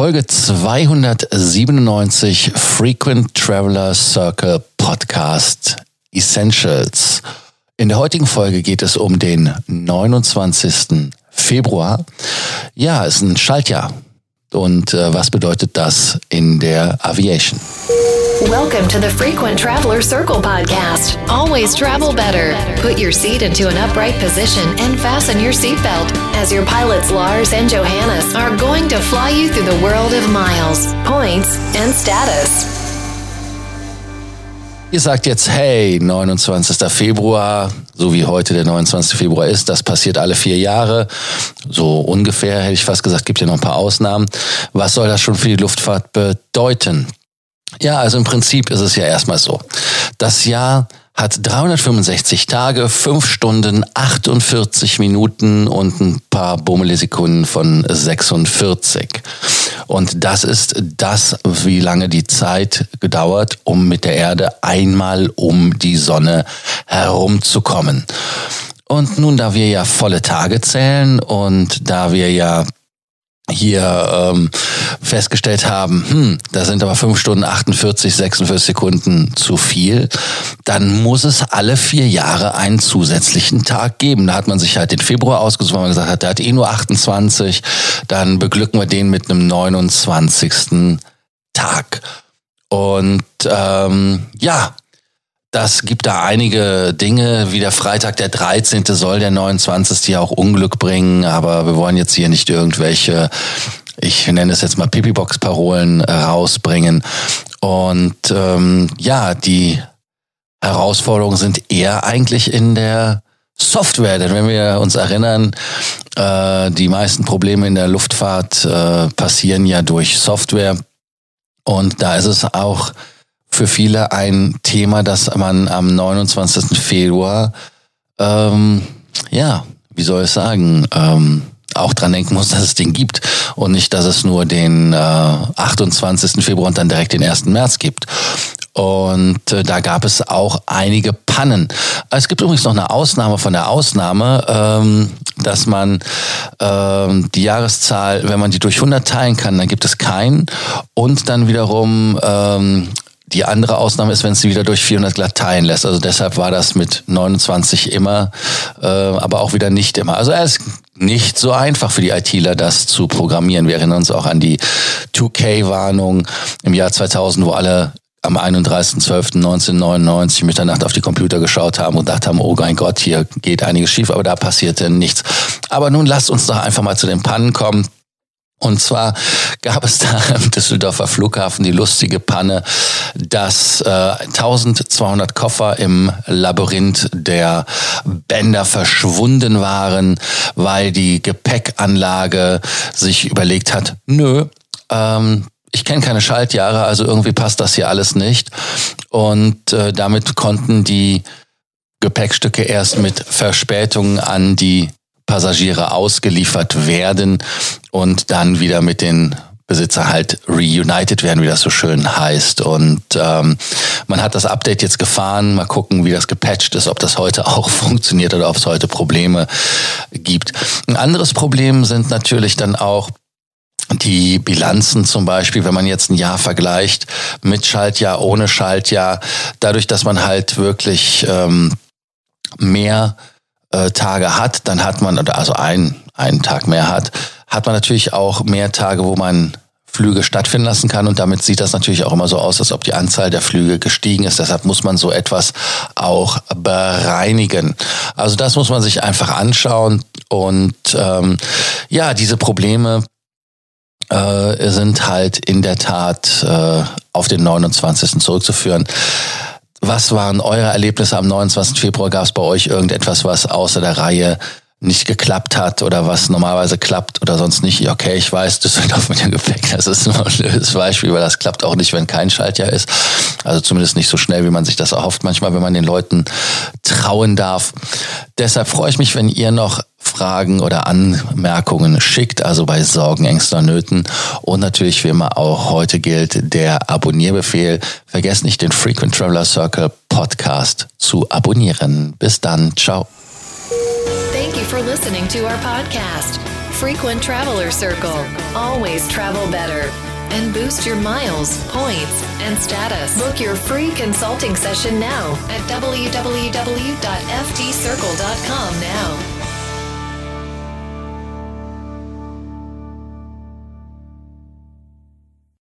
Folge 297 Frequent Traveler Circle Podcast Essentials. In der heutigen Folge geht es um den 29. Februar. Ja, ist ein Schaltjahr. Und äh, was bedeutet das in der Aviation? Welcome to the Frequent Traveler Circle podcast. Always travel better. Put your seat into an upright position and fasten your seatbelt as your pilots Lars and Johannes are going to fly you through the world of miles, points, and status. Ihr sagt jetzt, hey, 29. Februar, so wie heute der 29. Februar ist, das passiert alle vier Jahre. So ungefähr, hätte ich fast gesagt, gibt ja noch ein paar Ausnahmen. Was soll das schon für die Luftfahrt bedeuten? Ja, also im Prinzip ist es ja erstmal so. Das Jahr hat 365 Tage, 5 Stunden, 48 Minuten und ein paar Bummelisekunden von 46. Und das ist das, wie lange die Zeit gedauert, um mit der Erde einmal um die Sonne herumzukommen. Und nun, da wir ja volle Tage zählen und da wir ja hier ähm, festgestellt haben, hm, da sind aber fünf Stunden 48, 46 Sekunden zu viel, dann muss es alle vier Jahre einen zusätzlichen Tag geben. Da hat man sich halt den Februar ausgesucht, weil man gesagt hat, der hat eh nur 28, dann beglücken wir den mit einem 29. Tag. Und ähm, ja, das gibt da einige Dinge, wie der Freitag der 13. soll der 29. ja auch Unglück bringen, aber wir wollen jetzt hier nicht irgendwelche, ich nenne es jetzt mal Pipi-Box-Parolen äh, rausbringen. Und ähm, ja, die Herausforderungen sind eher eigentlich in der Software, denn wenn wir uns erinnern, äh, die meisten Probleme in der Luftfahrt äh, passieren ja durch Software. Und da ist es auch für viele ein Thema, dass man am 29. Februar, ähm, ja, wie soll ich sagen, ähm, auch dran denken muss, dass es den gibt und nicht, dass es nur den äh, 28. Februar und dann direkt den 1. März gibt. Und äh, da gab es auch einige Pannen. Es gibt übrigens noch eine Ausnahme von der Ausnahme, ähm, dass man ähm, die Jahreszahl, wenn man die durch 100 teilen kann, dann gibt es keinen. Und dann wiederum ähm, die andere Ausnahme ist, wenn es sie wieder durch 400 glatt teilen lässt. Also deshalb war das mit 29 immer, äh, aber auch wieder nicht immer. Also ist nicht so einfach für die ITler, das zu programmieren. Wir erinnern uns auch an die 2K-Warnung im Jahr 2000, wo alle am 31.12.1999 Mitternacht auf die Computer geschaut haben und dachten haben, oh mein Gott, hier geht einiges schief, aber da passierte nichts. Aber nun lasst uns doch einfach mal zu den Pannen kommen. Und zwar gab es da im Düsseldorfer Flughafen die lustige Panne, dass äh, 1200 Koffer im Labyrinth der Bänder verschwunden waren, weil die Gepäckanlage sich überlegt hat, nö, ähm, ich kenne keine Schaltjahre, also irgendwie passt das hier alles nicht. Und äh, damit konnten die Gepäckstücke erst mit Verspätung an die Passagiere ausgeliefert werden und dann wieder mit den Besitzer halt reunited werden, wie das so schön heißt. Und ähm, man hat das Update jetzt gefahren. Mal gucken, wie das gepatcht ist, ob das heute auch funktioniert oder ob es heute Probleme gibt. Ein anderes Problem sind natürlich dann auch die Bilanzen zum Beispiel, wenn man jetzt ein Jahr vergleicht mit Schaltjahr, ohne Schaltjahr, dadurch, dass man halt wirklich ähm, mehr äh, Tage hat, dann hat man, oder also ein, einen Tag mehr hat, hat man natürlich auch mehr Tage, wo man Flüge stattfinden lassen kann und damit sieht das natürlich auch immer so aus, als ob die Anzahl der Flüge gestiegen ist. Deshalb muss man so etwas auch bereinigen. Also das muss man sich einfach anschauen und ähm, ja, diese Probleme äh, sind halt in der Tat äh, auf den 29. zurückzuführen. Was waren eure Erlebnisse am 29. Februar? Gab es bei euch irgendetwas, was außer der Reihe nicht geklappt hat oder was normalerweise klappt oder sonst nicht. Okay, ich weiß, Düsseldorf mit dem Gepäck, das ist nur ein blödes Beispiel, weil das klappt auch nicht, wenn kein Schaltjahr ist. Also zumindest nicht so schnell, wie man sich das erhofft, manchmal, wenn man den Leuten trauen darf. Deshalb freue ich mich, wenn ihr noch Fragen oder Anmerkungen schickt, also bei Sorgen, Ängsten Nöten. Und natürlich wie immer auch heute gilt der Abonnierbefehl. Vergesst nicht den Frequent Traveler Circle Podcast zu abonnieren. Bis dann. Ciao. Thank you for listening to our podcast. Frequent Traveler Circle. Always travel better. And boost your miles, points, and status. Book your free consulting session now at www.ftcircle.com now.